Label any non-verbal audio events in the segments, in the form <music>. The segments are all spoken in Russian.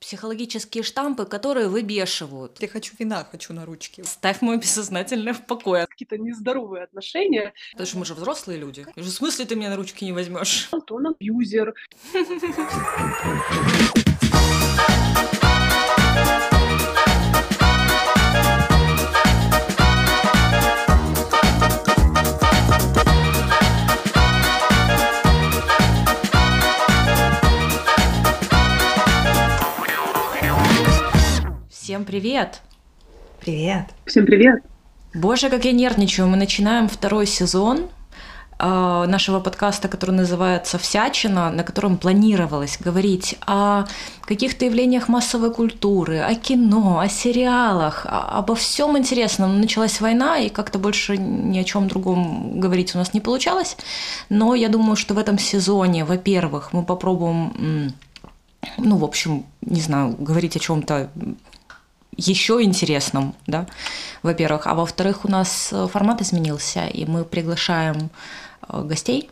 психологические штампы, которые выбешивают. Я хочу вина, хочу на ручки. Ставь мое бессознательное в покое. Какие-то нездоровые отношения. Потому что мы же взрослые люди. В смысле ты меня на ручки не возьмешь? То он абьюзер. <laughs> привет! Привет. Всем привет. Боже, как я нервничаю. Мы начинаем второй сезон э, нашего подкаста, который называется «Всячина», на котором планировалось говорить о каких-то явлениях массовой культуры, о кино, о сериалах, обо всем интересном. Но Началась война, и как-то больше ни о чем другом говорить у нас не получалось. Но я думаю, что в этом сезоне, во-первых, мы попробуем, ну, в общем, не знаю, говорить о чем-то еще интересном, да, во-первых. А во-вторых, у нас э, формат изменился, и мы приглашаем э, гостей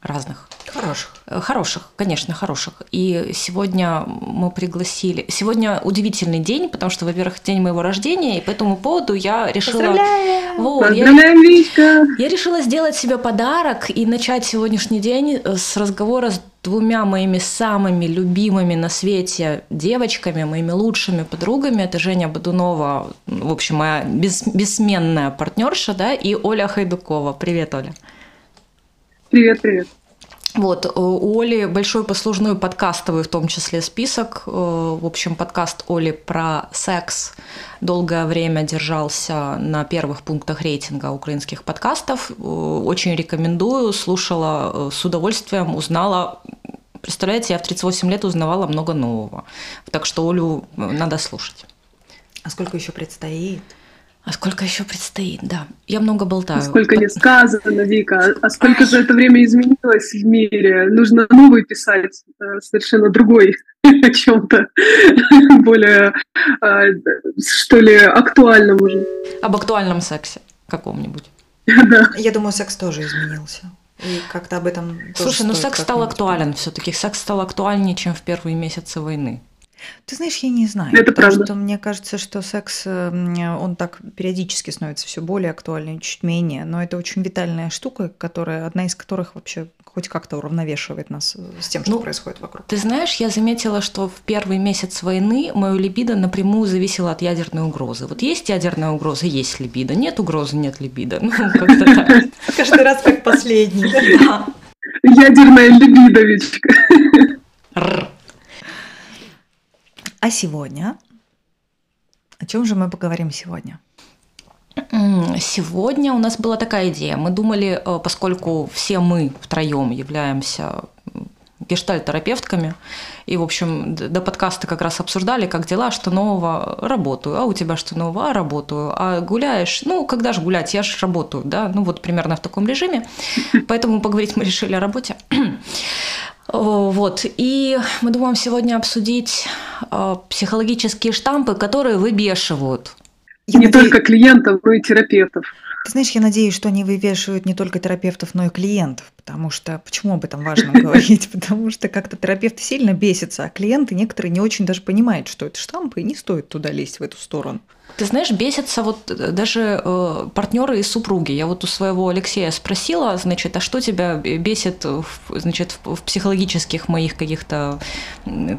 разных. Хороших. Э, Хороших, конечно, хороших. И сегодня мы пригласили... Сегодня удивительный день, потому что, во-первых, день моего рождения, и по этому поводу я решила... Поздравляем! Вот, я- Поздравляем, Вичка. я решила сделать себе подарок и начать сегодняшний день с разговора с двумя моими самыми любимыми на свете девочками, моими лучшими подругами. Это Женя Бодунова, в общем, моя бес- бессменная партнерша, да, и Оля Хайдукова. Привет, Оля. Привет, привет. Вот, э, у Оли большой послужной подкастовый в том числе список. Э, В общем, подкаст Оли про секс долгое время держался на первых пунктах рейтинга украинских подкастов. Э, Очень рекомендую, слушала с удовольствием, узнала Представляете, я в 38 лет узнавала много нового. Так что Олю надо слушать. А сколько еще предстоит? А сколько еще предстоит? Да, я много болтаю. Сколько не сказано, Вика. А сколько за это время изменилось в мире? Нужно новый писать, э, совершенно другой <laughs> о чем-то <laughs> более, э, что ли, актуальном уже. Об актуальном сексе каком-нибудь. <laughs> Да. Я думаю, секс тоже изменился. И как-то об этом Слушай, ну секс стал актуален все-таки. Секс стал актуальнее, чем в первые месяцы войны. Ты знаешь, я не знаю. Это потому правда. что мне кажется, что секс, э, он так периодически становится все более актуальным, чуть менее. Но это очень витальная штука, которая, одна из которых вообще хоть как-то уравновешивает нас э, с тем, что Ну, происходит вокруг. Ты знаешь, я заметила, что в первый месяц войны мое либидо напрямую зависело от ядерной угрозы. Вот есть ядерная угроза, есть либидо. Нет угрозы, нет либидо. <laughs> Ну, как-то так. Каждый раз как последний. <laughs> Ядерная либидо, Вичка. Р. А сегодня? О чем же мы поговорим сегодня? Сегодня у нас была такая идея. Мы думали, э, поскольку все мы втроем являемся гештальт-терапевтками, и, в общем, до подкаста как раз обсуждали, как дела, что нового, работаю, а у тебя что нового, а работаю, а гуляешь, ну, когда же гулять, я же работаю, да, ну, вот примерно в таком режиме, поэтому поговорить мы решили о работе. Вот, и мы думаем сегодня обсудить э, психологические штампы, которые выбешивают Я Не наде- только клиентов, но и терапевтов. Ты знаешь, я надеюсь, что они вывешивают не только терапевтов, но и клиентов, потому что почему об этом важно <laughs> говорить? Потому что как-то терапевты сильно бесятся, а клиенты некоторые не очень даже понимают, что это штампы, и не стоит туда лезть в эту сторону. Ты знаешь, бесятся вот э, даже э, партнеры и супруги. Я вот у своего Алексея спросила, значит, а что тебя бесит, значит, в, в психологических моих каких-то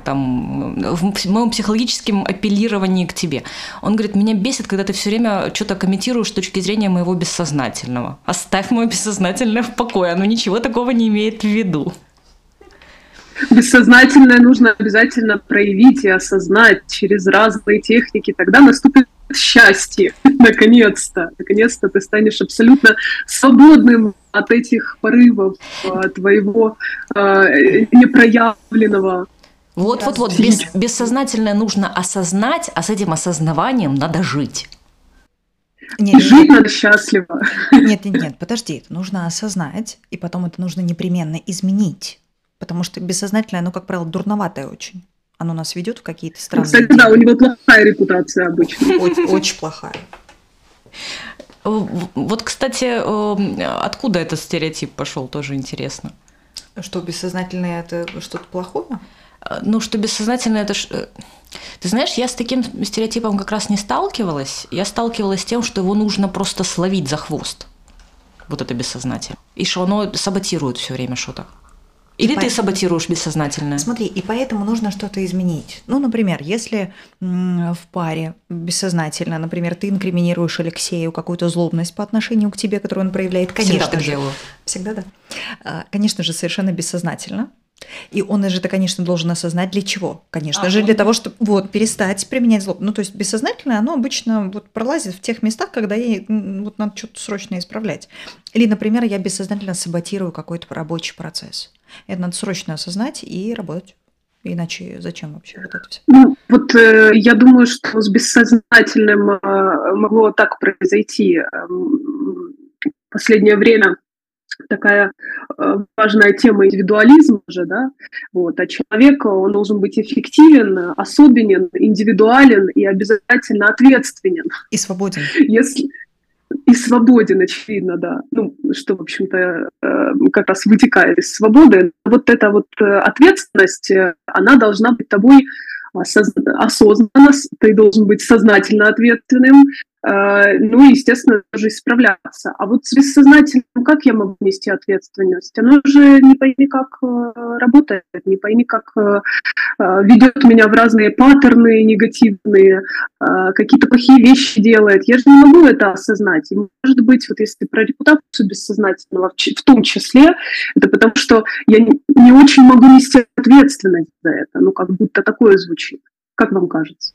там, в моем психологическом апеллировании к тебе? Он говорит, меня бесит, когда ты все время что-то комментируешь с точки зрения моего бессознательного. Оставь мое бессознательное в покое, оно ничего такого не имеет в виду. Бессознательное нужно обязательно проявить и осознать через разные техники. Тогда наступит счастье. <laughs> Наконец-то. Наконец-то ты станешь абсолютно свободным от этих порывов э, твоего э, непроявленного. Вот-вот-вот, Да, бес- сидеть. бессознательное нужно осознать, а с этим осознаванием надо жить. Нет, И жить надо счастливо. <laughs> нет, нет, нет, подожди, это нужно осознать, и потом это нужно непременно изменить, потому что бессознательное, оно, как правило, дурноватое очень. Оно нас ведет в какие-то странные... Кстати, да, у него плохая репутация обычно. <laughs> очень, очень плохая. Э, Вот, кстати, э, откуда этот стереотип пошел, тоже интересно. Что бессознательное это что-то плохое? Ну, что бессознательное это. Э, ты знаешь, я с таким стереотипом как раз не сталкивалась. Я сталкивалась с тем, что его нужно просто словить за хвост. Вот это бессознательное. И что оно саботирует все время что-то. Или и ты по... саботируешь бессознательно? Смотри, и поэтому нужно что-то изменить. Ну, например, если в паре бессознательно, например, ты инкриминируешь Алексею какую-то злобность по отношению к тебе, которую он проявляет, конечно Всегда же. делаю. Всегда, да. А, конечно же, совершенно бессознательно. И он же это, конечно, должен осознать для чего? Конечно а, же, для того, чтобы вот, перестать применять злобу. Ну, то есть бессознательное, оно обычно вот пролазит в тех местах, когда ей вот надо что-то срочно исправлять. Или, например, я бессознательно саботирую какой-то рабочий процесс. Это надо срочно осознать и работать. Иначе зачем вообще вот это все? Ну, вот э, я думаю, что с бессознательным э, могло так произойти. Э, в последнее время такая э, важная тема индивидуализма же, да, вот, а человек, он должен быть эффективен, особенен, индивидуален и обязательно ответственен. И свободен. Если, и свободен, очевидно, да. Ну, что, в общем-то, э, как раз вытекает из свободы. Вот эта вот э, ответственность, она должна быть тобой осознанно, ты должен быть сознательно ответственным, ну и, естественно, тоже исправляться. А вот с бессознательным как я могу нести ответственность? Оно же не пойми как э, работает, не пойми как э, ведет меня в разные паттерны негативные, какие-то плохие вещи делает. Я же не могу это осознать. И, может быть, вот если про репутацию бессознательного в том числе, это потому что я не очень могу нести ответственность за это. Ну, как будто такое звучит. Как вам кажется?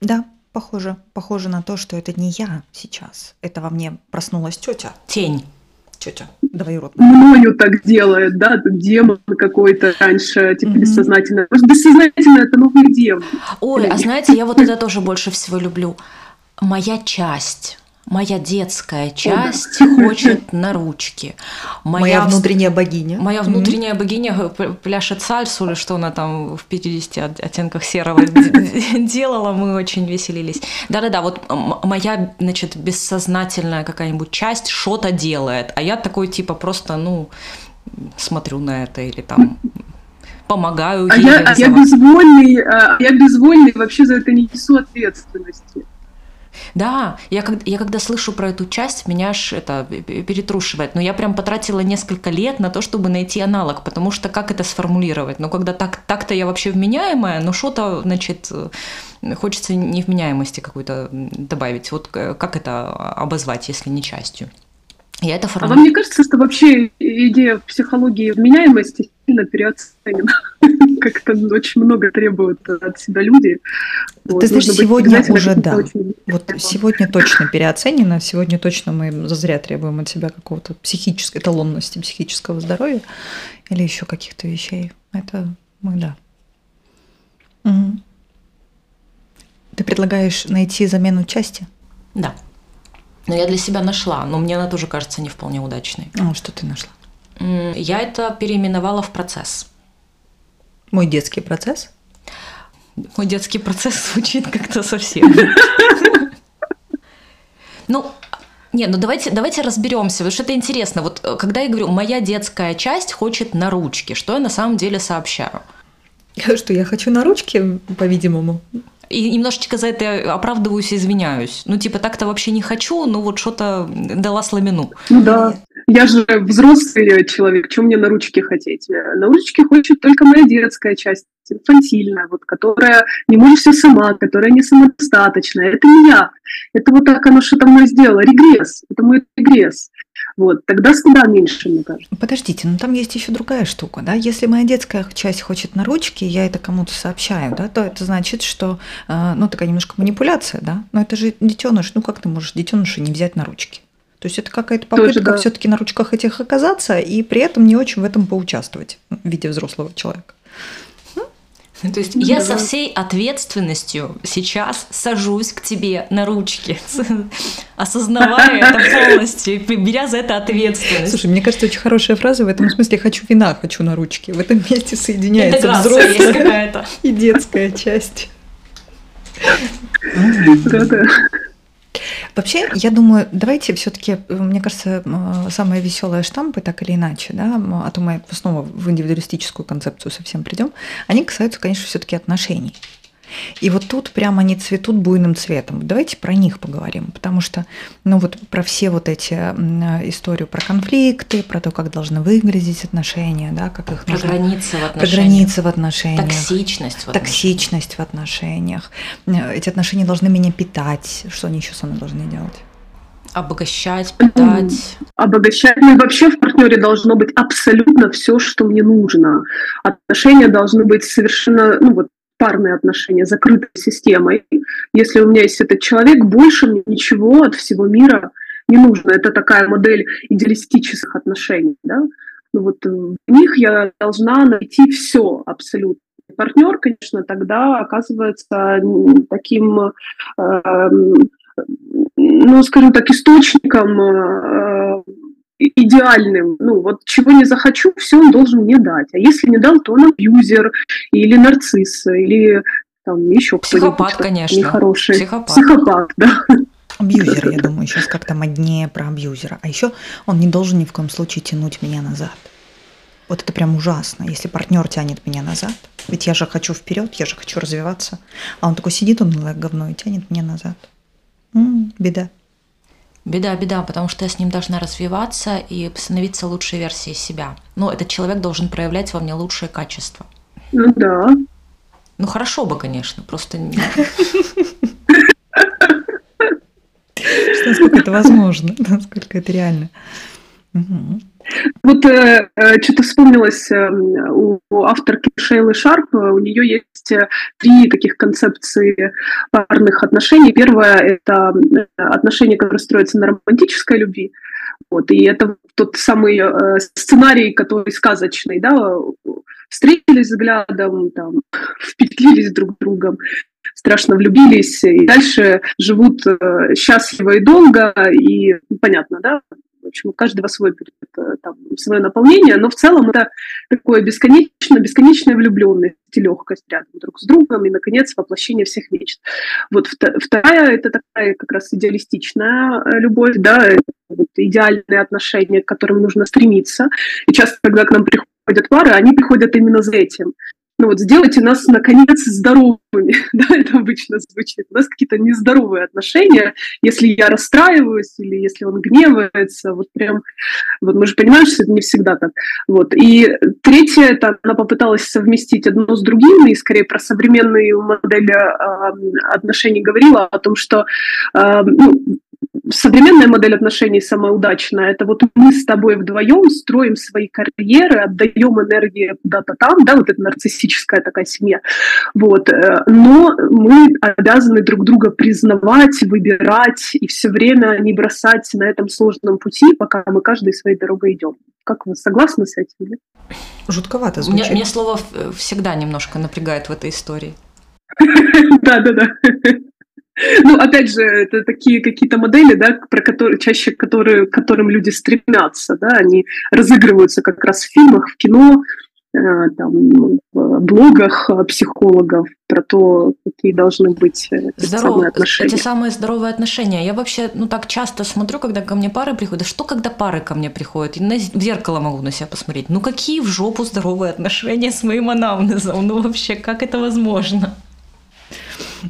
Да, Похоже, похоже на то, что это не я сейчас. Это во мне проснулась тетя. Тень. Тетя, двоюродная. Мною так делает, да, демон какой-то раньше, типа mm-hmm. бессознательно. Может, бессознательно это новый демон. Ой, а знаете, я вот это тоже больше всего люблю. Моя часть моя детская часть <laughs> хочет на ручки. Моя, моя внутренняя богиня. Моя внутренняя богиня пляшет сальсу или что она там в 50 оттенках серого <laughs> делала, мы очень веселились. Да-да-да, вот моя, значит, бессознательная какая-нибудь часть что-то делает, а я такой типа просто, ну, смотрю на это или там помогаю а я, а я безвольный, а я безвольный, вообще за это не несу ответственности. Да, я, я когда слышу про эту часть, меня аж это перетрушивает. Но я прям потратила несколько лет на то, чтобы найти аналог, потому что как это сформулировать? Ну, когда так, так-то я вообще вменяемая, но что-то, значит, хочется невменяемости какой-то добавить. Вот как это обозвать, если не частью? Я это формулирую. А вам не кажется, что вообще идея психологии вменяемости сильно переоценена? <laughs> Как-то очень много требуют от себя люди. Вот, Ты знаешь, сегодня уже да. Вот сегодня точно переоценено, сегодня точно мы зазря требуем от себя какого-то психической эталонности, психического здоровья или еще каких-то вещей. Это мы, да. Угу. Ты предлагаешь найти замену части? Да. Но я для себя нашла, но мне она тоже кажется не вполне удачной. А что ты нашла? Я это переименовала в процесс. Мой детский процесс? Мой детский процесс <laughs> звучит как-то совсем. Ну, не, ну давайте, давайте разберемся, потому что это интересно. Вот э, когда я говорю, моя детская часть хочет на ручки, что я на самом деле сообщаю? <laughs> Что я хочу на ручки, по-видимому и немножечко за это оправдываюсь и извиняюсь. Ну, типа, так-то вообще не хочу, но вот что-то дала слабину. Ну да. Я же взрослый человек, чем мне на ручки хотеть? На ручки хочет только моя детская часть, инфантильная, вот, которая не может все сама, которая не самодостаточная. Это не я. Это вот так оно что-то мной сделало. Регресс. Это мой регресс. Вот, тогда стыда меньше, мне кажется. Подождите, но там есть еще другая штука, да? Если моя детская часть хочет на ручки, я это кому-то сообщаю, да, то это значит, что, э, ну, такая немножко манипуляция, да? Но это же детеныш, ну, как ты можешь детеныша не взять на ручки? То есть это какая-то попытка да. все-таки на ручках этих оказаться и при этом не очень в этом поучаствовать в виде взрослого человека. То есть ну, я со всей ответственностью сейчас сажусь к тебе на ручки, <laughs> осознавая это полностью, беря за это ответственность. Слушай, мне кажется, очень хорошая фраза в этом смысле «хочу вина, хочу на ручки». В этом месте соединяется взрослая <laughs> и детская часть. Да-да. Вообще, я думаю, давайте все-таки, мне кажется, самые веселые штампы, так или иначе, да, а то мы снова в индивидуалистическую концепцию совсем придем, они касаются, конечно, все-таки отношений. И вот тут прямо они цветут буйным цветом. Давайте про них поговорим, потому что, ну вот про все вот эти историю про конфликты, про то, как должны выглядеть отношения, да, как их про нужно... границы в отношениях, про границы в отношениях, токсичность в отношениях. токсичность в отношениях. Эти отношения должны меня питать. Что они еще со мной должны делать? Обогащать, питать. Обогащать. Ну вообще в партнере должно быть абсолютно все, что мне нужно. Отношения должны быть совершенно, ну вот парные отношения, закрытой системой. Если у меня есть этот человек, больше мне ничего от всего мира не нужно. Это такая модель идеалистических отношений. Да? Ну вот в них я должна найти все абсолютно. Партнер, конечно, тогда оказывается таким, э, ну, скажем так, источником э, идеальным, ну вот чего не захочу, все он должен мне дать. А если не дал, то он абьюзер или нарцисс, или там еще Психопат, конечно. Нехороший. Психопат. Психопат, да. Абьюзер, я думаю, сейчас как-то моднее про абьюзера. А еще он не должен ни в коем случае тянуть меня назад. Вот это прям ужасно, если партнер тянет меня назад. Ведь я же хочу вперед, я же хочу развиваться. А он такой сидит, он говно и тянет меня назад. М-м, беда. Беда, беда, потому что я с ним должна развиваться и становиться лучшей версией себя. Но этот человек должен проявлять во мне лучшие качества. Ну да. Ну хорошо бы, конечно, просто... Насколько это возможно, <laughs> насколько это реально. Вот э, э, что-то вспомнилось э, у, у авторки Шейлы Шарп, у нее есть э, три таких концепции парных отношений. Первое – это э, отношения, которые строятся на романтической любви. Вот, и это тот самый э, сценарий, который сказочный, да, встретились взглядом, там, <laughs> впечатлились друг другом, страшно влюбились, и дальше живут счастливо и долго, и понятно, да, в общем, у каждого свой э, там, свое наполнение, но в целом это такое бесконечно, бесконечная влюбленность и легкость рядом друг с другом, и, наконец, воплощение всех мечт. Вот вторая – это такая как раз идеалистичная э, любовь, да, вот идеальные отношения, к которым нужно стремиться. И часто, когда к нам приходят пары, они приходят именно за этим ну вот сделайте нас, наконец, здоровыми, <laughs> да, это обычно звучит. У нас какие-то нездоровые отношения, если я расстраиваюсь или если он гневается, вот прям, вот мы же понимаем, что это не всегда так. Вот. И третье, это она попыталась совместить одно с другим, и скорее про современную модель э, отношений говорила о том, что э, ну, современная модель отношений самая удачная. Это вот мы с тобой вдвоем строим свои карьеры, отдаем энергию куда-то там, да, вот это нарциссическая такая семья. Вот. Э, но мы обязаны друг друга признавать, выбирать и все время не бросать на этом сложном пути, пока мы каждый своей дорогой идем. Как вы согласны с этим? Нет? Жутковато звучит. Мне, мне слово всегда немножко напрягает в этой истории. <laughs> Да, да, да. Ну, опять же, это такие какие-то модели, да, про которые, чаще которые, к которым люди стремятся, да, они разыгрываются как раз в фильмах, в кино, э, там, в блогах психологов про то, какие должны быть э, Здоров... самые отношения. Эти самые здоровые отношения. Я вообще, ну, так часто смотрю, когда ко мне пары приходят. Что, когда пары ко мне приходят? И на... в зеркало могу на себя посмотреть. Ну, какие в жопу здоровые отношения с моим анамнезом? Ну, вообще, как это возможно?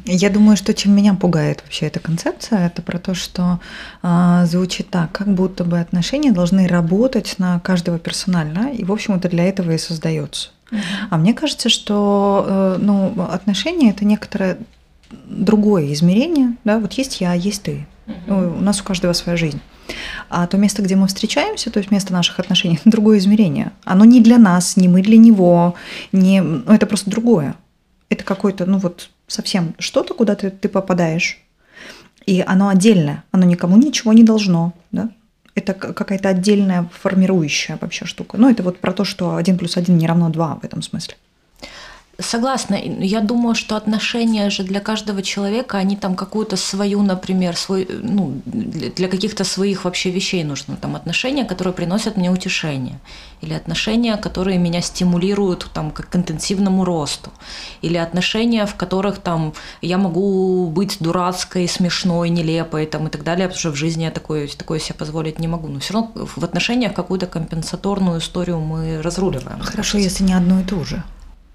Я думаю, что чем меня пугает вообще эта концепция, это про то, что э, звучит так, как будто бы отношения должны работать на каждого персонально, и, в общем, это для этого и создается. Uh-huh. А мне кажется, что э, ну, отношения это некоторое другое измерение, да, вот есть я, есть ты. Uh-huh. У нас у каждого своя жизнь. А то место, где мы встречаемся, то есть место наших отношений, это <laughs> другое измерение. Оно не для нас, не мы для него, не, ну, это просто другое. Это какой-то, ну вот, совсем что-то, куда ты, ты попадаешь, и оно отдельное, оно никому ничего не должно, да? Это какая-то отдельная формирующая вообще штука. Ну, это вот про то, что один плюс один не равно два в этом смысле. Согласна. Я думаю, что отношения же для каждого человека, они там какую-то свою, например, свой, ну, для каких-то своих вообще вещей нужны. Там отношения, которые приносят мне утешение. Или отношения, которые меня стимулируют там, к интенсивному росту. Или отношения, в которых там, я могу быть дурацкой, смешной, нелепой там, и так далее, потому что в жизни я такое, такое себе позволить не могу. Но все равно в отношениях какую-то компенсаторную историю мы разруливаем. Хорошо, если не одно и то же.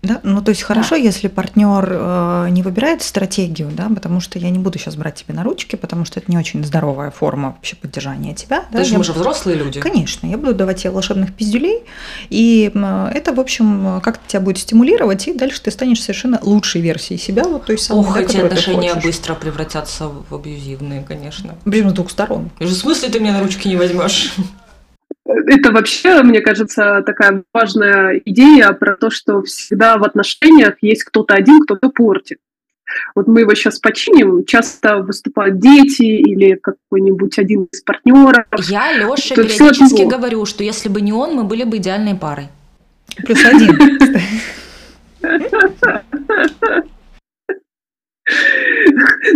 Да? Ну, то есть хорошо, да. если партнер э, не выбирает стратегию, да, потому что я не буду сейчас брать тебе на ручки, потому что это не очень здоровая форма вообще поддержания тебя. Да? Даже мы же взрослые люди. Конечно, я буду давать тебе волшебных пиздюлей, и это, в общем, как-то тебя будет стимулировать, и дальше ты станешь совершенно лучшей версией себя, вот той самой, Ох, да, эти отношения быстро превратятся в абьюзивные, конечно. Причем с двух сторон. В смысле ты меня на ручки не возьмешь? Это вообще, мне кажется, такая важная идея про то, что всегда в отношениях есть кто-то один, кто-то портит. Вот мы его сейчас починим, часто выступают дети или какой-нибудь один из партнеров. Я Лёше периодически говорю, что если бы не он, мы были бы идеальной парой. Плюс один. <laughs>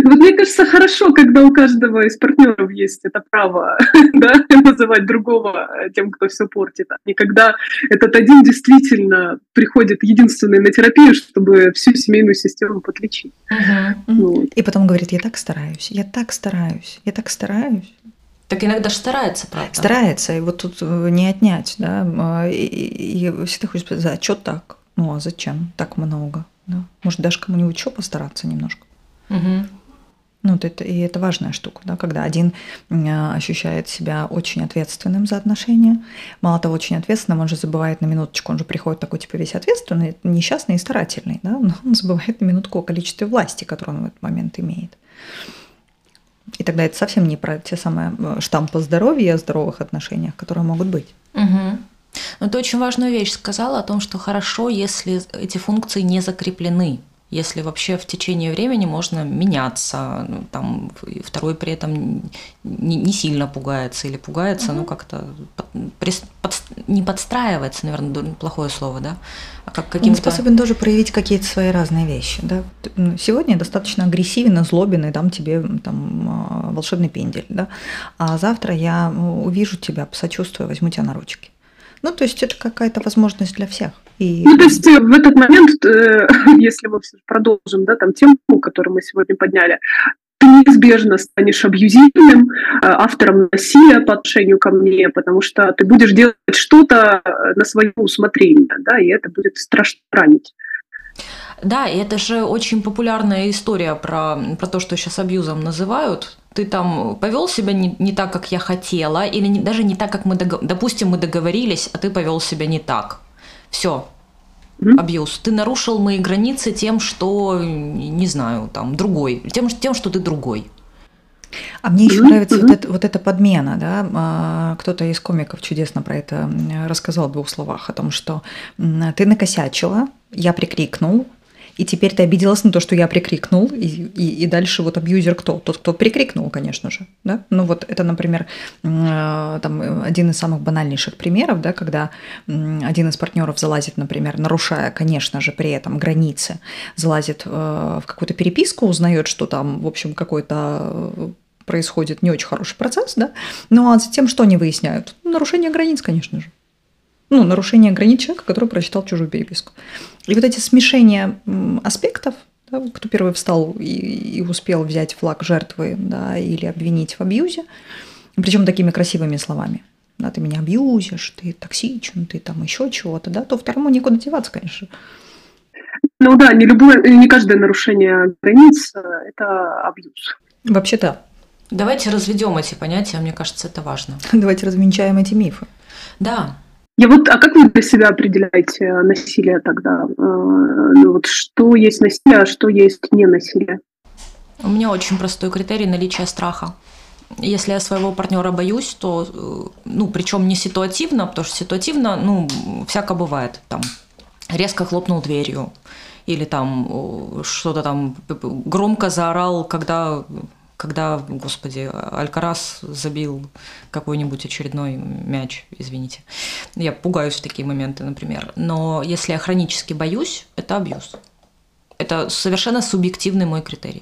Вот мне кажется, хорошо, когда у каждого из партнеров есть это право <laughs> да, называть другого тем, кто все портит, а не когда этот один действительно приходит единственный на терапию, чтобы всю семейную систему подлечить. Uh-huh. Вот. И потом говорит, я так стараюсь, я так стараюсь, я так стараюсь. Так иногда же старается, правда? Старается, и вот тут э, не отнять, да. И, и, и всегда хочется сказать, а что так? Ну а зачем так много? Да? Может, даже кому-нибудь еще постараться немножко. Угу. Ну, это, и это важная штука, да, когда один ощущает себя очень ответственным за отношения. Мало того, очень ответственным, он же забывает на минуточку, он же приходит такой, типа, весь ответственный, несчастный и старательный, да, но он забывает на минутку о количестве власти, которую он в этот момент имеет. И тогда это совсем не про те самые э, штампы здоровья, о здоровых отношениях, которые могут быть. Угу. Но ты очень важную вещь сказала о том, что хорошо, если эти функции не закреплены если вообще в течение времени можно меняться, ну, там второй при этом не, не сильно пугается или пугается, угу. ну как-то под, под, не подстраивается, наверное, плохое слово, да, а как каким-то... Он способен тоже проявить какие-то свои разные вещи, да. Сегодня достаточно агрессивен, злобен и дам тебе там а, волшебный пендель, да, а завтра я увижу тебя, посочувствую, возьму тебя на ручки. Ну, то есть это какая-то возможность для всех. И... Ну, то есть э, в этот момент, э, <laughs> если мы продолжим, да, там тему, которую мы сегодня подняли, ты неизбежно станешь абьюзивным, э, автором насилия по отношению ко мне, потому что ты будешь делать что-то на свое усмотрение, да, и это будет страшно ранить. Да, и это же очень популярная история про, про то, что сейчас абьюзом называют. Ты там повел себя не, не так, как я хотела, или не, даже не так, как мы, дог... допустим, мы договорились, а ты повел себя не так. Все, абьюз. Ты нарушил мои границы тем, что, не знаю, там, другой, тем, тем что ты другой. А мне еще нравится. Вот, это, вот эта подмена, да. А, кто-то из комиков чудесно про это рассказал в двух словах о том, что ты накосячила, я прикрикнул, и теперь ты обиделась на то, что я прикрикнул, и, и, и дальше вот абьюзер кто? Тот, кто прикрикнул, конечно же. Да? Ну вот это, например, э, там, один из самых банальнейших примеров, да, когда один из партнеров залазит, например, нарушая, конечно же, при этом границы, залазит э, в какую-то переписку, узнает, что там, в общем, какой-то э, происходит не очень хороший процесс, да, ну а затем что они выясняют? Нарушение границ, конечно же ну, нарушение границ человека, который прочитал чужую переписку. И вот эти смешения аспектов, да, кто первый встал и, и успел взять флаг жертвы да, или обвинить в абьюзе, причем такими красивыми словами. Да, ты меня абьюзишь, ты токсичен, ты там еще чего-то, да, то второму некуда деваться, конечно. Ну да, не любое, не каждое нарушение границ – это абьюз. Вообще да. Давайте разведем эти понятия, мне кажется, это важно. <laughs> Давайте развенчаем эти мифы. Да, я вот, а как вы для себя определяете насилие тогда? Э, ну, вот что есть насилие, а что есть не насилие? У меня очень простой критерий наличия страха. Если я своего партнера боюсь, то, э, ну, причем не ситуативно, потому что ситуативно, ну, всяко бывает. Там резко хлопнул дверью или там что-то там громко заорал, когда когда, господи, Алькарас забил какой-нибудь очередной мяч, извините. Я пугаюсь в такие моменты, например. Но если я хронически боюсь, это абьюз. Это совершенно субъективный мой критерий.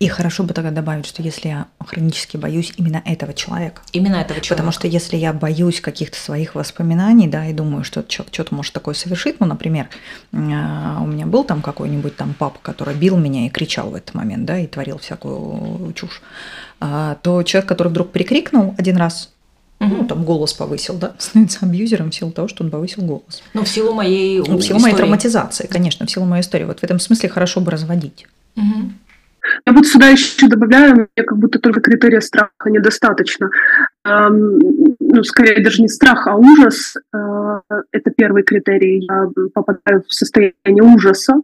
И хорошо бы тогда добавить, что если я хронически боюсь именно этого человека. Именно этого человека. Потому что если я боюсь каких-то своих воспоминаний, да, и думаю, что человек что-то может такое совершить, ну, например, а, у меня был там какой-нибудь там папа, который бил меня и кричал в этот момент, да, и творил всякую чушь, а, то человек, который вдруг прикрикнул один раз, Угу. Ну, там голос повысил, да, <laughs> становится абьюзером в силу того, что он повысил голос. Ну, в силу моей ну, В силу моей травматизации, конечно, в силу моей истории. Вот в этом смысле хорошо бы разводить. Угу. Я вот сюда еще добавляю, мне как будто только критерия страха недостаточно. Ну, скорее даже не страх, а ужас. Э, это первый критерий. Я попадаю в состояние ужаса.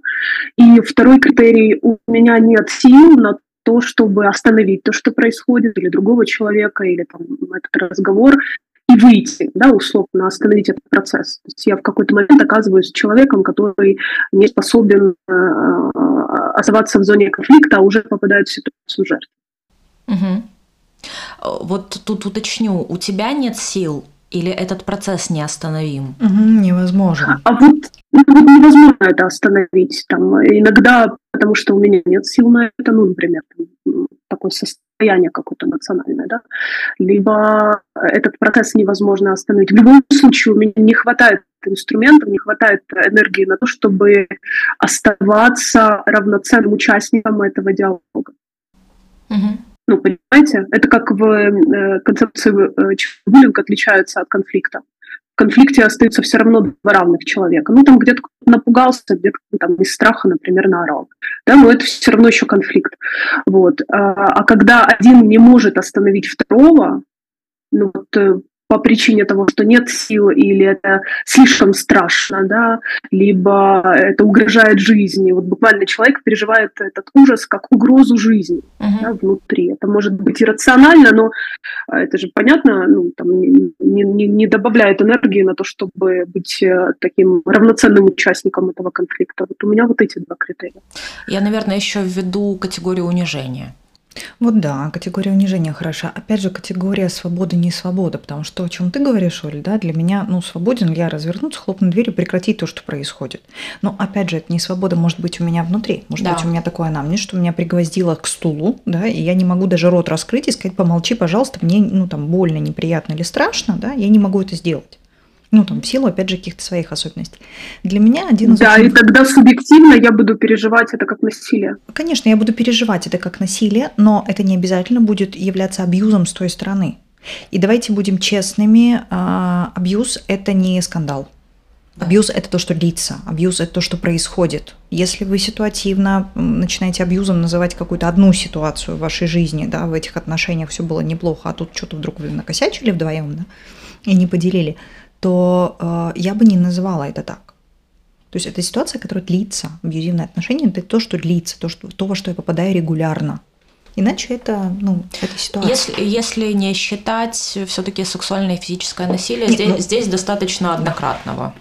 И второй критерий. У меня нет сил на то, чтобы остановить то, что происходит, или другого человека, или там, этот разговор, и выйти, да, условно, остановить этот процесс. То есть я в какой-то момент оказываюсь человеком, который не способен э, оставаться в зоне конфликта, а уже попадает в ситуацию жертвы. Угу. Вот тут уточню, у тебя нет сил или этот процесс неостановим? Угу, невозможно. А вот, ну, вот невозможно это остановить. Там, иногда, потому что у меня нет сил на это, ну, например, там, такое состояние какое-то национальное, да, либо этот процесс невозможно остановить. В любом случае у меня не хватает инструментов, не хватает энергии на то, чтобы оставаться равноценным участником этого диалога. Угу. Ну, понимаете, это как в э, концепции э, буллинг отличается от конфликта. Конфликте остаются все равно два равных человека. Ну, там где-то напугался, где-то там из страха, например, наорал. Да, но это все равно еще конфликт. Вот. А, а когда один не может остановить второго, ну вот э, по причине того, что нет сил, или это слишком страшно, да, либо это угрожает жизни. Вот буквально человек переживает этот ужас как угрозу жизни uh-huh. да, внутри. Это может быть иррационально, но а, это же понятно, ну, там, не, не, не добавляет энергии на то, чтобы быть э, таким равноценным участником этого конфликта. Вот у меня вот эти два критерия. Я, наверное, еще введу категорию унижения. Вот да, категория унижения хороша. Опять же, категория свободы не свобода, потому что о чем ты говоришь, Оль, да, для меня, ну, свободен я развернуться, хлопнуть дверью, прекратить то, что происходит. Но опять же, это не свобода может быть у меня внутри. Может да. быть, у меня такое анамнез, что меня пригвоздило к стулу, да, и я не могу даже рот раскрыть и сказать, помолчи, пожалуйста, мне, ну, там, больно, неприятно или страшно, да, я не могу это сделать. Ну, там, в силу, опять же, каких-то своих особенностей. Для меня один из Да, очень... и тогда субъективно я буду переживать это как насилие. Конечно, я буду переживать это как насилие, но это не обязательно будет являться абьюзом с той стороны. И давайте будем честными, а, абьюз – это не скандал. Абьюз – это то, что длится, абьюз – это то, что происходит. Если вы ситуативно начинаете абьюзом называть какую-то одну ситуацию в вашей жизни, да, в этих отношениях все было неплохо, а тут что-то вдруг вы накосячили вдвоем, да, и не поделили – то э, я бы не называла это так. То есть это ситуация, которая длится. Абьюзивные отношения – это то, что длится, то, что, то, во что я попадаю регулярно. Иначе это, ну, это ситуация. Если, если не считать все-таки сексуальное и физическое насилие, Нет, здесь, ну, здесь достаточно однократного.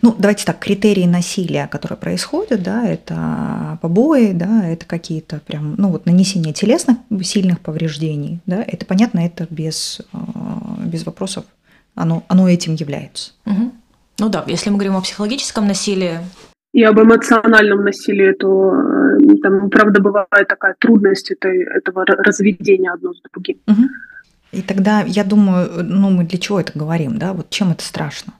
Ну, давайте так, критерии насилия, которые происходят, да, это побои, да, это какие-то прям, ну, вот нанесение телесных сильных повреждений, да, это понятно, это без, э, без вопросов оно, оно этим является. Угу. Ну да, если мы говорим о психологическом насилии. И об эмоциональном насилии, то э, там, правда, бывает такая трудность этой, этого разведения одно с другим. Угу. И тогда, я думаю, ну мы для чего это говорим, да? Вот чем это страшно?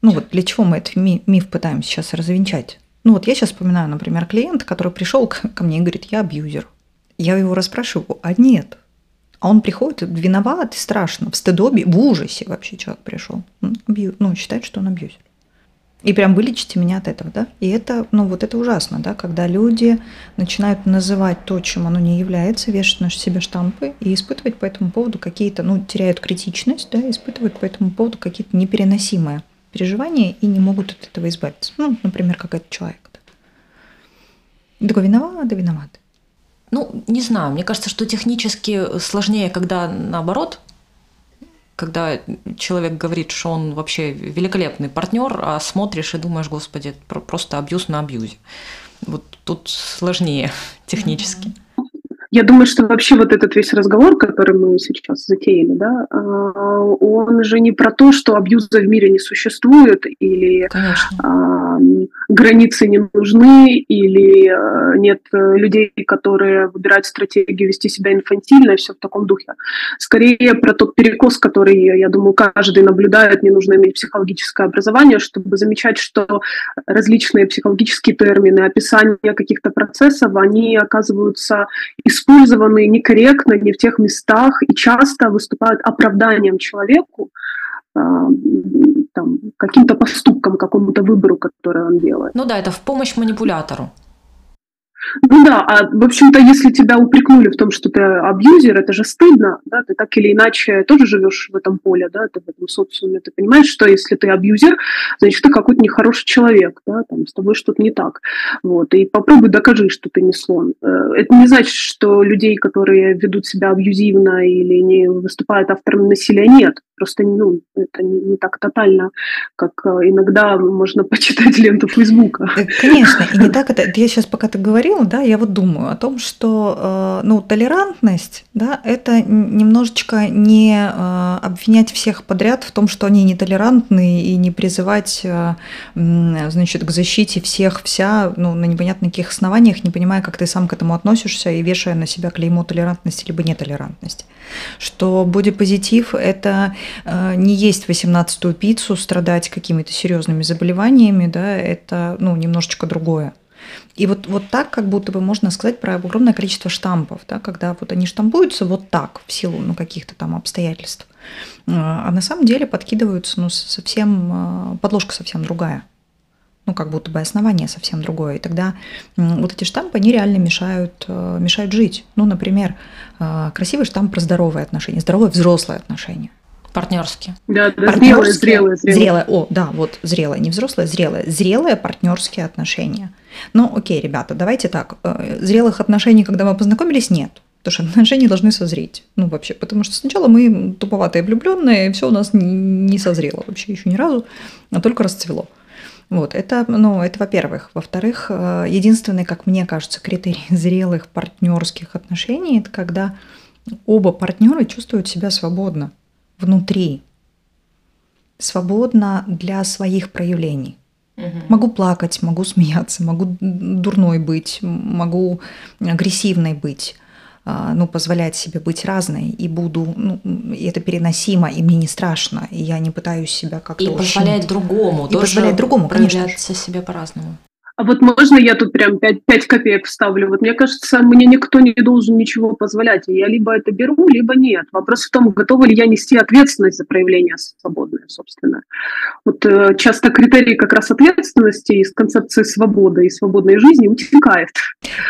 Ну вот для чего мы этот миф пытаемся сейчас развенчать? Ну вот я сейчас вспоминаю, например, клиента, который пришел ко мне и говорит, я абьюзер. Я его расспрашиваю, а нет, а он приходит виноват, страшно, в стыдобе, в ужасе вообще человек пришел. Ну, считает, что он абьюзер. И прям вылечите меня от этого, да? И это, ну вот это ужасно, да, когда люди начинают называть то, чем оно не является, вешать на себе штампы и испытывать по этому поводу какие-то, ну, теряют критичность, да, испытывают по этому поводу какие-то непереносимые переживания и не могут от этого избавиться. Ну, например, как этот человек. Такой виноват, да виноват. Ну, не знаю, мне кажется, что технически сложнее, когда наоборот, когда человек говорит, что он вообще великолепный партнер, а смотришь и думаешь, господи, просто абьюз на абьюзе. Вот тут сложнее <laughs> технически. Я думаю, что вообще вот этот весь разговор, который мы сейчас затеяли, да, а, он же не про то, что абьюза в мире не существует, или а, границы не нужны, или а, нет людей, которые выбирают стратегию вести себя инфантильно, и все в таком духе. Скорее про тот перекос, который, я думаю, каждый наблюдает, не нужно иметь психологическое образование, чтобы замечать, что различные психологические термины, описания каких-то процессов, они оказываются использованы некорректно, не в тех местах и часто выступают оправданием человеку, а, каким-то поступкам, какому-то выбору, который он делает. Ну да, это в помощь манипулятору. Ну да, а в общем-то, если тебя упрекнули в том, что ты абьюзер, это же стыдно, да, ты так или иначе тоже живешь в этом поле, да, ты в этом социуме, ты понимаешь, что если ты абьюзер, значит, ты какой-то нехороший человек, да, там, с тобой что-то не так, вот, и попробуй докажи, что ты не слон. Э, это не значит, что людей, которые ведут себя абьюзивно или не выступают авторами насилия, нет, просто, ну, это не, не так тотально, как э, иногда можно <laughs> почитать ленту Фейсбука. Э, конечно, и не <laughs> так это, я сейчас пока ты говорил, говорила, да, я вот думаю о том, что э, ну, толерантность, да, это немножечко не обвинять всех подряд в том, что они нетолерантны, и не призывать, значит, к защите всех вся, ну, на непонятно каких основаниях, не понимая, как ты сам к этому относишься, и вешая на себя клеймо толерантности либо нетолерантности. Что бодипозитив – это не есть 18-ю пиццу, страдать какими-то серьезными заболеваниями, да, это, ну, немножечко другое. И вот, вот так как будто бы можно сказать про огромное количество штампов, да, когда вот они штампуются вот так в силу ну, каких-то там обстоятельств, а на самом деле подкидываются ну, совсем, а, подложка совсем другая. Ну, как будто бы основание совсем другое. И тогда вот эти штампы, они реально мешают, мешают жить. Ну, например, красивый штамп про здоровые отношения, здоровые взрослые отношения. Партнерские. Да, да партнерские, зрелые, зрелые, зрелые. О, да, вот зрелые, не взрослые, зрелые. Зрелые партнерские отношения. Ну, окей, ребята, давайте так. Э, зрелых отношений, когда мы познакомились, нет. Потому что отношения должны созреть. Ну, вообще, потому что сначала мы туповатые влюбленные, все у нас не созрело вообще еще ни разу, а только расцвело. Вот, это, ну, это во-первых. Во-вторых, э, единственный, как мне кажется, критерий <laughs> зрелых партнерских отношений – это когда оба партнера чувствуют себя свободно внутри, свободно для своих проявлений. Угу. Могу плакать, могу смеяться, могу дурной быть, могу агрессивной быть, а, ну, позволять себе быть разной, и буду, ну, и это переносимо, и мне не страшно, и я не пытаюсь себя как-то... И позволять другому, и позволять другому, конечно. проявляться себе по-разному. А вот можно я тут прям 5, 5 копеек вставлю? Вот мне кажется, мне никто не должен ничего позволять. Я либо это беру, либо нет. Вопрос в том, готова ли я нести ответственность за проявление свободное, собственно. Вот э, часто критерий как раз ответственности из концепции свободы и свободной жизни утекает.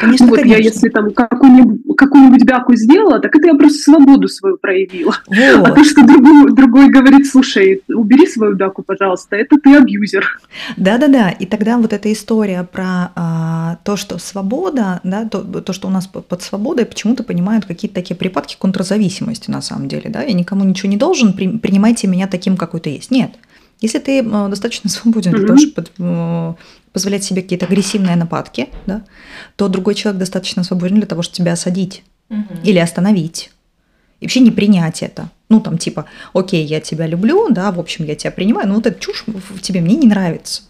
Конечно, вот конечно. я если там какую-нибудь, какую-нибудь бяку сделала, так это я просто свободу свою проявила. Вот. А то, что другой, другой говорит, слушай, убери свою бяку, пожалуйста, это ты абьюзер. Да-да-да, и тогда вот эта история про а, то, что свобода, да, то, то, что у нас под свободой почему-то понимают какие-то такие припадки контрзависимости на самом деле. Да? Я никому ничего не должен, при, принимайте меня таким, какой ты есть. Нет. Если ты а, достаточно свободен для того, чтобы а, позволять себе какие-то агрессивные нападки, да, то другой человек достаточно свободен для того, чтобы тебя осадить или остановить. И вообще не принять это. Ну, там, типа, окей, я тебя люблю, да, в общем, я тебя принимаю, но вот эта чушь в тебе мне не нравится.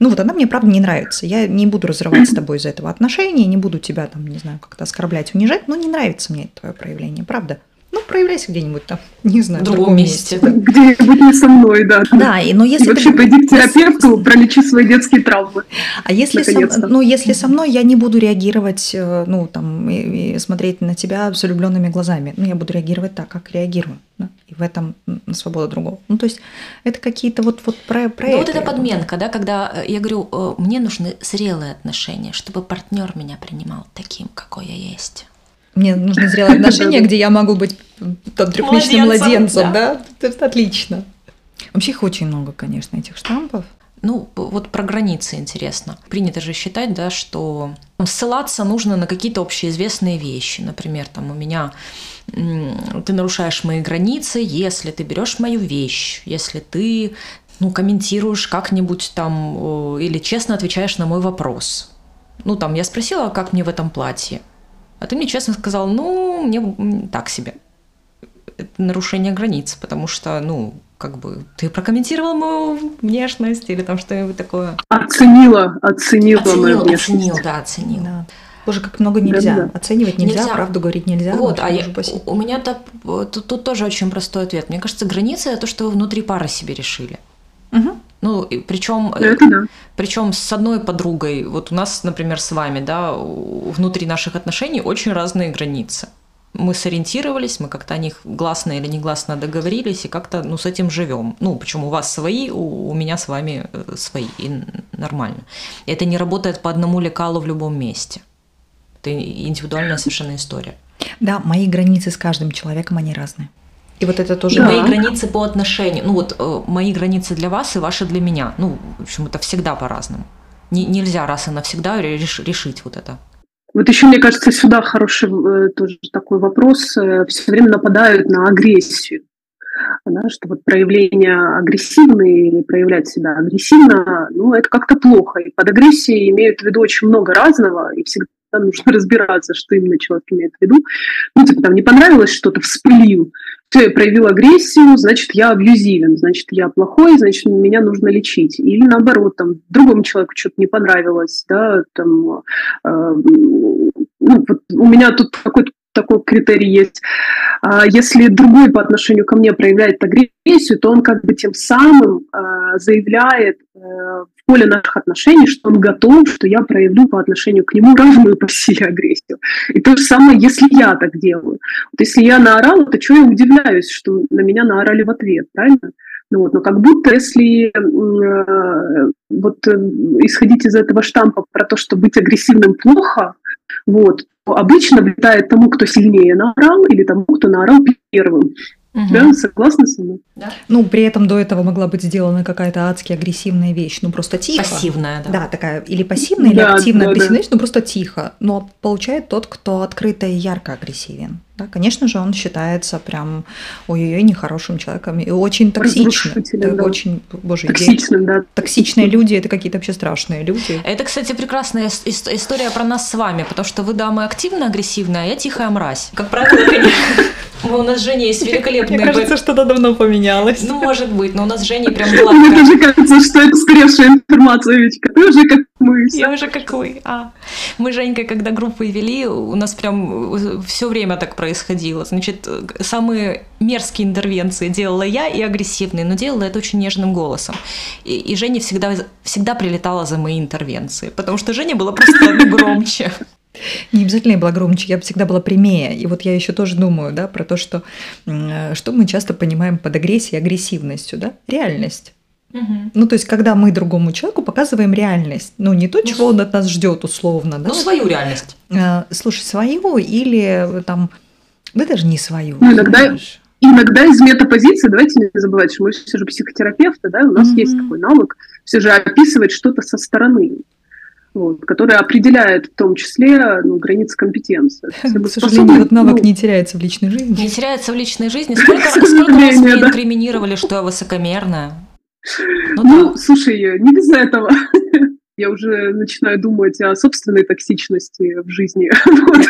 Ну вот она мне, правда, не нравится. Я не буду разрывать с тобой из-за этого отношения, не буду тебя там, не знаю, как-то оскорблять, унижать, но не нравится мне твое проявление, правда. Ну, проявляйся где-нибудь там, <laughs> не знаю, в другом, другом месте. месте. Где-нибудь не со мной, да. Да, и, но если... И вообще, ты... пойди к терапевту, пролечи свои детские травмы. А если со, ну, если со мной я не буду реагировать, э, ну, там, и, и смотреть на тебя с влюбленными глазами, ну, я буду реагировать так, как реагирую. Да? В этом свобода другого. Ну, то есть это какие-то вот, вот про, про ну, это. вот эта подменка, да, когда э, я говорю, э, мне нужны зрелые отношения, чтобы партнер меня принимал таким, какой я есть. Мне нужны зрелые <laughs> отношения, где я могу быть там, трехмесячным младенцем, да? Это отлично. Вообще их очень много, конечно, этих штампов. Ну, вот про границы интересно. Принято же считать, да, что ссылаться нужно на какие-то общеизвестные вещи. Например, там у меня ты нарушаешь мои границы, если ты берешь мою вещь, если ты ну, комментируешь как-нибудь там или честно отвечаешь на мой вопрос. Ну, там, я спросила, как мне в этом платье. А ты мне честно сказал, ну, мне так себе. Это нарушение границ, потому что, ну, как бы ты прокомментировал мою внешность или там что-нибудь такое. Оценила, оценила оценил, мою внешность. Оценил, да, оценил. Да. Боже, как много нельзя. Да-да. Оценивать нельзя, Нельзя. правду говорить нельзя. Вот, а я, у меня так, тут, тут тоже очень простой ответ. Мне кажется, граница это то, что вы внутри пары себе решили. Мгм. Ну, причем, Это да. причем с одной подругой, вот у нас, например, с вами, да, внутри наших отношений очень разные границы. Мы сориентировались, мы как-то о них гласно или негласно договорились и как-то, ну, с этим живем. Ну, почему у вас свои, у, у меня с вами э, свои, и нормально. Это не работает по одному лекалу в любом месте. Это индивидуальная совершенно история. Да, мои границы с каждым человеком, они разные. И вот это тоже... И Да. мои границы по отношению, ну вот э, мои границы для вас и ваши для меня. Ну, в общем, это всегда по-разному. Не- нельзя раз и навсегда реш- решить вот это. Вот еще, мне кажется, сюда хороший э, тоже такой вопрос. Все время нападают на агрессию. Да, что вот проявление агрессивные или проявлять себя агрессивно, ну, это как-то плохо. И под агрессией имеют в виду очень много разного, и всегда нужно <laughs> разбираться, что именно человек имеет в виду. Ну, типа, там не понравилось что-то, вспылил. Все, я проявил агрессию, значит, я абьюзивен, значит, я плохой, значит, меня нужно лечить. Или наоборот, там, другому человеку что-то не понравилось, да, там, э, ну, вот у меня тут какой-то такой критерий есть. А Если другой по отношению ко мне проявляет агрессию, то он как бы тем самым э, заявляет э, в поле наших отношений, что он готов, что я проявлю по отношению к нему равную по силе агрессию. И то же самое, если я так делаю. Вот если я наорала, то что я удивляюсь, что на меня наорали в ответ, правильно? Ну вот, но как будто если э, вот э, исходить из этого штампа про то, что быть агрессивным плохо, вот, обычно влетает тому, кто сильнее наорал, или тому, кто наорал первым. Мгм. Да, согласны со мной? Ну, при этом до этого могла быть сделана какая-то адски агрессивная вещь. Ну, просто тихо. Пассивная, да. Да, такая или пассивная, или Да, активная да, агрессивная да. вещь, но просто тихо. Но получает тот, кто открыто и ярко агрессивен. Да, конечно же, он считается прям ой-ой-ой, нехорошим человеком и очень токсичным. Это да. очень, боже, идея. Токсичным, да. Токсичные люди это какие-то вообще страшные люди. Это, кстати, прекрасная ис- ис- история про нас с вами, потому что вы дамы активно-агрессивная, а я тихая мразь. Как правило, <laughs> конечно. Мы- У нас с Женей есть великолепные... бо- что-то давно поменялось. Ну, может быть, но у нас с Женей прям Мне гладкая. тоже кажется, что это скорейшая информация, Витька. Ты уже как мы. все. Я уже как вы. А. Мы с Женькой, когда группы вели, у нас прям все время так происходило. Значит, э, самые мерзкие интервенции делала я и агрессивные, но делала это очень нежным голосом. И, и Женя всегда, всегда прилетала за мои интервенции, потому что Женя была просто <laughs> громче. Не обязательно я была громче, я всегда была прямее. И вот я еще тоже думаю, да, про то, что, э, что мы часто понимаем под агрессией, агрессивностью, да, реальность. Ну, то есть, когда мы другому человеку показываем реальность, ну, не то, чего он от нас ждет условно, да. Ну, свою реальность. Э, Слушай, свою или э, там, да даже не свою. Ну, иногда-. Иногда из метапозиции, давайте не забывать, что мы все же психотерапевты, да, у нас Мгм. есть такой навык все же описывать что-то со стороны, вот, который определяет в том числе ну, границы компетенции. К сожалению, этот навык ну, не теряется в личной жизни. Не теряется в личной жизни. Сколько, сколько раз мне да. инкриминировали, что я высокомерная? Ну, Ну, да. слушай, не без этого. <laughs> Я уже начинаю думать о собственной токсичности в жизни. <laughs> Вот.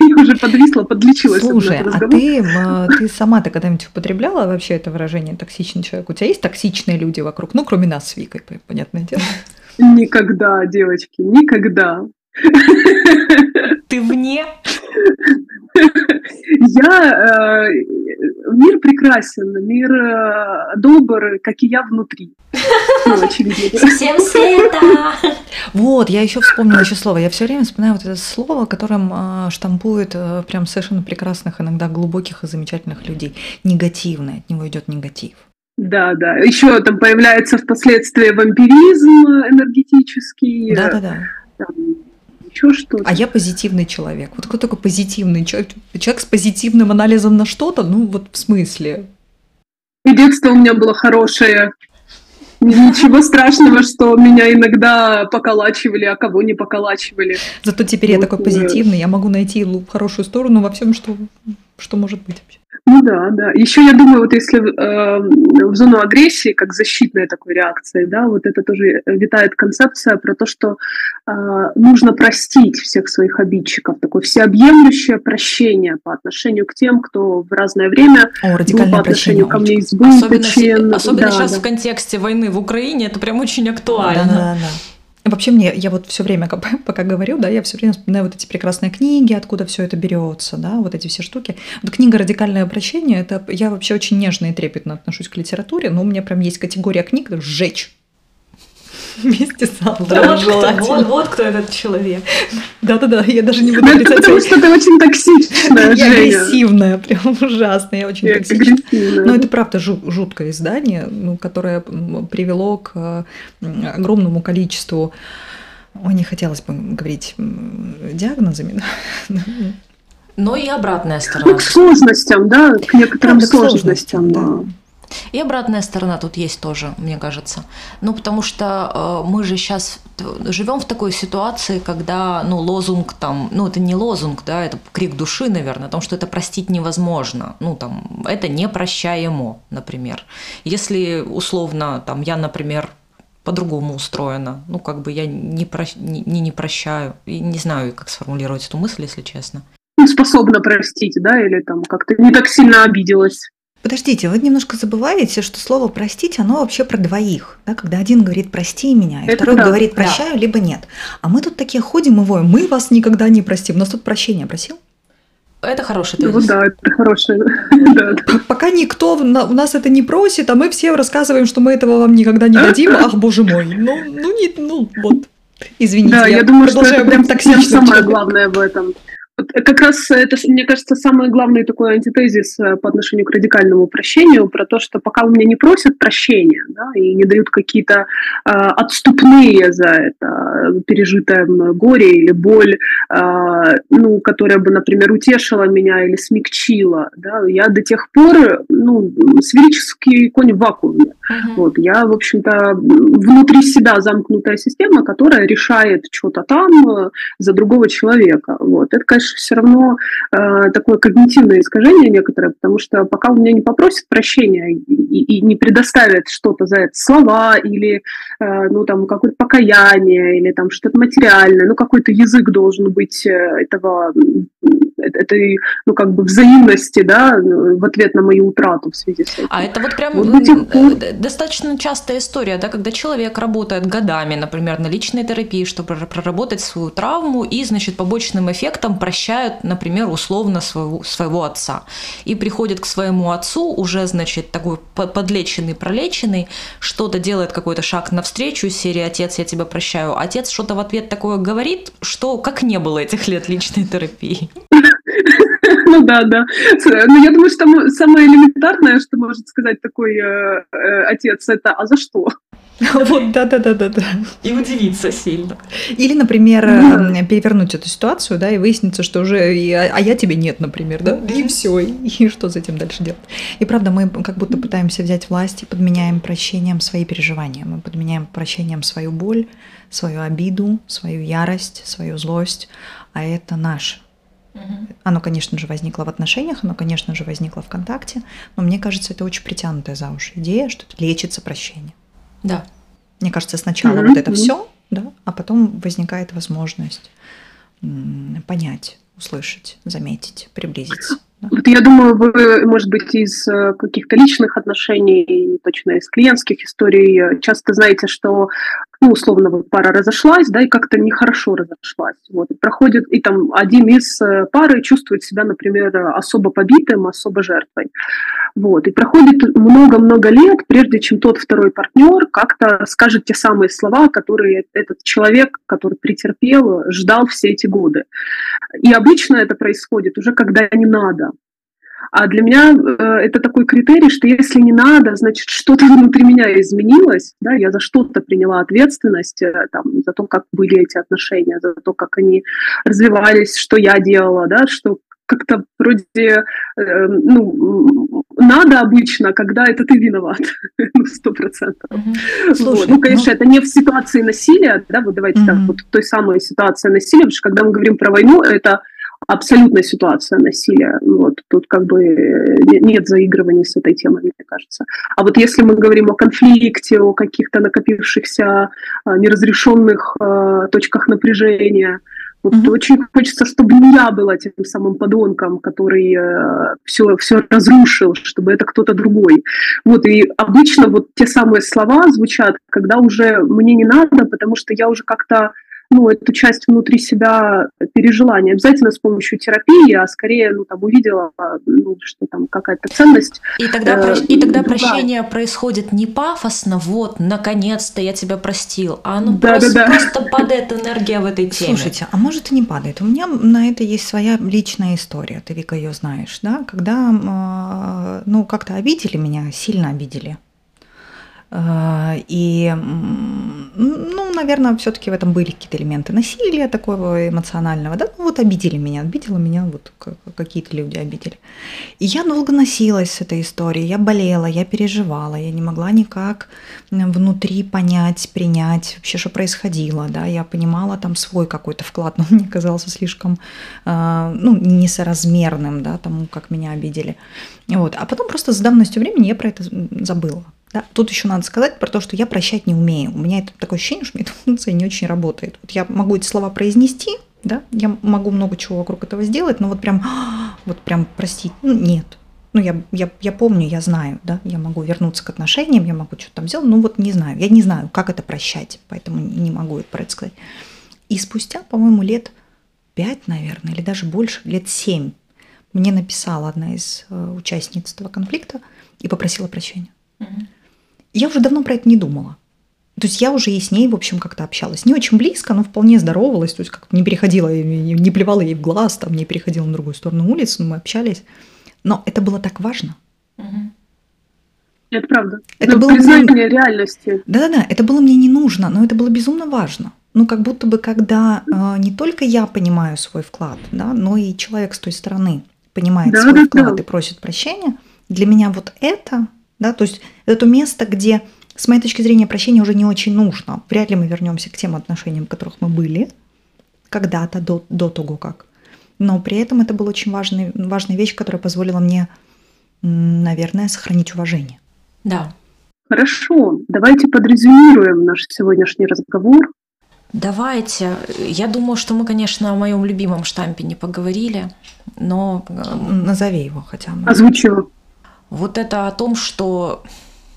Я уже подвисла, подлечилась. Слушай, а разговора. ты, ты сама-то когда-нибудь употребляла вообще это выражение «токсичный человек»? У тебя есть токсичные люди вокруг? Ну, кроме нас с Викой, по- понятное дело. Никогда, девочки, никогда. Ты вне? Я... э, Мир прекрасен, мир э, добр, как и я внутри. Ну. Всем света! Вот, я еще вспомнила еще слово. Я все время вспоминаю вот это слово, которым э, штампуют э, прям совершенно прекрасных, иногда глубоких и замечательных людей. Негативное, от него идет негатив. Да, да. Еще там появляется впоследствии вампиризм энергетический. Да-да-да. еще что-то. А я позитивный человек. Вот кто такой позитивный человек? Человек с позитивным анализом на что-то? Ну, вот в смысле. И детство у меня было хорошее. Ничего страшного, что меня иногда поколачивали, а кого не поколачивали. Зато теперь я такой позитивный, я могу найти хорошую сторону во всем, что, что может быть вообще. Ну да, да. Еще я думаю, вот если э, в зону агрессии, как защитная такой реакции, да, вот это тоже витает концепция про то, что э, нужно простить всех своих обидчиков, такое всеобъемлющее прощение по отношению к тем, кто в разное время О, был по отношению ко мне избыточен. Особенно, особенно да, сейчас да. в контексте войны в Украине это прям очень актуально. Да, да, да. Вообще мне, я вот все время, <laughs> пока говорю, да, я все время вспоминаю вот эти прекрасные книги, откуда все это берется, да, вот эти все штуки. Вот книга «Радикальное обращение», это я вообще очень нежно и трепетно отношусь к литературе, но у меня прям есть категория книг «Сжечь». <laughs> Вместе с желательно. Вот, вот кто этот человек. Да-да-да, я даже не буду ну, отрицать. Потому что ты очень токсичная, Я агрессивная, прям <laughs> ужасная, я очень токсичная. Но это правда жуткое издание, ну, которое привело к огромному количеству Ой, не хотелось бы говорить диагнозами, <laughs> но и обратная сторона. Ну, к сложностям, да, к некоторым да, сложностям, да. И обратная сторона тут есть тоже, мне кажется. Ну, потому что э, мы же сейчас живем в такой ситуации, когда, ну, лозунг там, ну, это не лозунг, да, это крик души, наверное, о том, что это простить невозможно. Ну, там, это непрощаемо, например. Если, условно, там, я, например, по-другому устроена. Ну, как бы я не, про... не, не прощаю. И не знаю, как сформулировать эту мысль, если честно. Способна простить, да, или там как-то не так сильно обиделась. Подождите, вы немножко забываете, что слово «простить», оно вообще про двоих. Да? Когда один говорит «прости меня», и Это второй да, говорит «прощаю», да. либо «нет». А мы тут такие ходим и воем, мы вас никогда не простим. У нас тут прощение просил? Это хороший тезис. Ну да, это хорошее. <laughs> Пока никто у нас это не просит, а мы все рассказываем, что мы этого вам никогда не дадим. <laughs> Ах, боже мой. Ну, ну, не, ну вот. Извините, да, я, я думаю, что это прям самое главное в этом. Э, как раз это, мне кажется, самый главный такой антитезис э, по отношению к радикальному прощению, про то, что пока у меня не просят прощения, да, и не дают какие-то э, отступные за это пережитое горе или боль, э, ну, которая бы, например, утешила меня или смягчила, да, я до тех пор, ну, сферический конь в вакууме. Uh-huh. Вот, я, в общем-то, внутри себя замкнутая система, которая решает что-то там э, за другого человека. Вот. Это, конечно, все равно э, такое когнитивное искажение некоторое, потому что пока у меня не попросят прощения и, и не предоставят что-то за это, слова или э, ну, там, какое-то покаяние или там что-то материальное, ну, какой-то язык должен быть э, этого этой, ну, как бы взаимности, да, в ответ на мою утрату в связи с этим. А это вот прям вот пор... достаточно частая история, да, когда человек работает годами, например, на личной терапии, чтобы проработать свою травму, и, значит, побочным эффектом прощают, например, условно своего, своего отца. И приходит к своему отцу уже, значит, такой подлеченный, пролеченный, что-то делает какой-то шаг навстречу, серии «Отец, я тебя прощаю». Отец что-то в ответ такое говорит, что как не было этих лет личной терапии. <laughs> Ну да, да. Но я думаю, что самое элементарное, что может сказать такой э, э, отец, это «а за что?» <laughs> Вот, да-да-да-да. да. И удивиться сильно. Или, например, mm. перевернуть эту ситуацию, да, и выяснится, что уже, а я тебе нет, например, да, и все, и что с этим дальше делать. И правда, мы как будто пытаемся взять власть и подменяем прощением свои переживания, мы подменяем прощением свою боль, свою обиду, свою ярость, свою злость, а это наше. Оно, конечно же, возникло в отношениях, оно, конечно же, возникло в контакте, но мне кажется, это очень притянутая за уши идея, что это лечится прощение. Да. Мне кажется, сначала mm-hmm. вот это все, да, а потом возникает возможность понять, услышать, заметить, приблизиться. Вот я думаю, вы, может быть, из э, каких-то личных отношений, точно из клиентских историй, э, часто знаете, что, ну, условно, вот пара разошлась, да, и как-то нехорошо разошлась. Вот, и проходит, и там один из э, пары чувствует себя, например, особо побитым, особо жертвой. Вот, и проходит много-много лет, прежде чем тот второй партнер как-то скажет те самые слова, которые этот человек, который претерпел, ждал все эти годы. И обычно это происходит уже когда не надо. А для меня э, это такой критерий, что если не надо, значит, что-то внутри меня изменилось, да, я за что-то приняла ответственность, э, там, за то, как были эти отношения, за то, как они развивались, что я делала, да, что как-то вроде, э, ну, надо обычно, когда это ты виноват, <laughs> ну, сто процентов. Вот. Ну, конечно, ну... это не в ситуации насилия, да, вот давайте mm-hmm. так, вот в той самой ситуации насилия, потому что когда мы говорим про войну, это абсолютная ситуация насилия. Вот тут как бы нет заигрываний с этой темой, мне кажется. А вот если мы говорим о конфликте, о каких-то накопившихся неразрешенных точках напряжения, вот mm-hmm. очень хочется, чтобы не я была тем самым подонком, который э, все, все разрушил, чтобы это кто-то другой. Вот, и обычно вот те самые слова звучат, когда уже мне не надо, потому что я уже как-то ну, эту часть внутри себя пережила, не обязательно с помощью терапии, а скорее, ну, там, увидела, ну, что там какая-то ценность. И тогда, э, и тогда прощение происходит не пафосно, вот, наконец-то я тебя простил, а оно да, просто, да, да. просто падает энергия в этой теме. Слушайте, а может и не падает. У меня на это есть своя личная история, ты, Вика, ее знаешь, да, когда, а, ну, как-то обидели меня, сильно обидели. А, и, ну, наверное, все-таки в этом были какие-то элементы насилия такого эмоционального, да, ну вот обидели меня, обидела меня, вот какие-то люди обидели. И я долго носилась с этой историей, я болела, я переживала, я не могла никак внутри понять, принять вообще, что происходило, да, я понимала там свой какой-то вклад, <laughs> но он мне казался слишком, а, ну, несоразмерным, да, тому, как меня обидели. Вот. А потом просто с давностью времени я про это забыла. Да? Тут еще надо сказать про то, что я прощать не умею. У меня это такое ощущение, что эта функция не очень работает. Вот я могу эти слова произнести, да, я могу много чего вокруг этого сделать, но вот прям, <gasps> вот прям простить, ну, нет. Ну, я, я, я помню, я знаю, да, я могу вернуться к отношениям, я могу что-то там сделать, ну вот не знаю, я не знаю, как это прощать, поэтому не могу это про это сказать. И спустя, по-моему, лет пять, наверное, или даже больше, лет семь, мне написала одна из э, участниц этого конфликта и попросила прощения. Угу. Я уже давно про это не думала. То есть я уже и с ней, в общем, как-то общалась. Не очень близко, но вполне здоровалась. То есть как не переходила, не плевала ей в глаз, там, не переходила на другую сторону улицы, но мы общались. Но это было так важно. Это правда. Это, это было признание мне... реальности. Да-да-да, это было мне не нужно, но это было безумно важно. Ну, как будто бы, когда э, не только я понимаю свой вклад, да, но и человек с той стороны понимает да, свой да, вклад да. и просит прощения, для меня вот это да, то есть это то место, где, с моей точки зрения, прощение уже не очень нужно. Вряд ли мы вернемся к тем отношениям, в которых мы были когда-то до, до того, как. Но при этом это была очень важный, важная вещь, которая позволила мне, наверное, сохранить уважение. Да. Хорошо, давайте подрезюмируем наш сегодняшний разговор. Давайте. Я думаю, что мы, конечно, о моем любимом штампе не поговорили, но... Э, Назови его хотя бы. Озвучи его. Вот это о том, что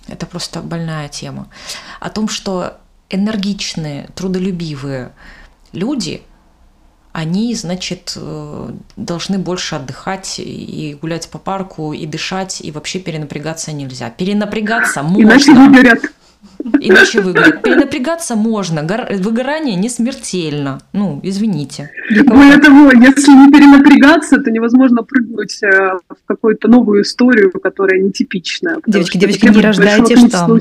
это просто больная тема, о том, что энергичные, трудолюбивые люди, они, значит, э, должны больше отдыхать и гулять по парку, и дышать, и вообще перенапрягаться нельзя. Перенапрягаться можно. Иначе выгорят. Иначе выгорит. Перенапрягаться можно, выгорание не смертельно. Ну, извините. Более того, если не перенапрягаться, то невозможно прыгнуть э, в какую-то новую историю, которая нетипичная. Девочки, девочки, не рождайте штамм.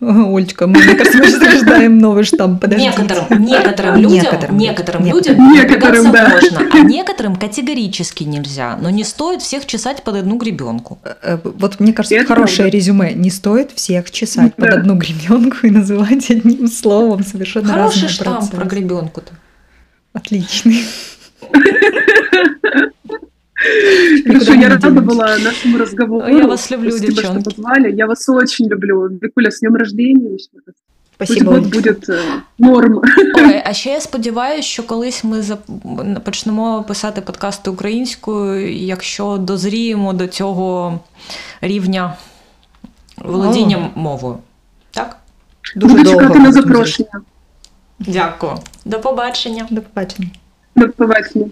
<laughs> Ольчка, мы, мне кажется, мы сейчас рождаем новый штамм. Подождите. Некоторым, некоторым людям, некоторым, некоторым людям некоторым, да. можно, а <laughs> некоторым категорически нельзя. Но не стоит всех чесать под одну гребенку. Э, э, вот мне кажется, это хорошее резюме. Не стоит всех чесать под одну гребенку гребенку и называть одним словом совершенно Хороший разные штамп процессы. про гребенку-то. Отличный. <laughs> Хорошо, я рада была нашему разговору. Я вас люблю, Спасибо, девчонки. что позвали. Я вас очень люблю. Викуля, с днем рождения. Спасибо. Пусть будет е, норм. Ой, <laughs> а ще я сподіваюся, що колись ми почнемо писати подкасти українською, якщо дозріємо до цього рівня володіння мовою. Так? Дуже Буду чекати на запрошення. Дякую. До побачення. До побачення. До побачення.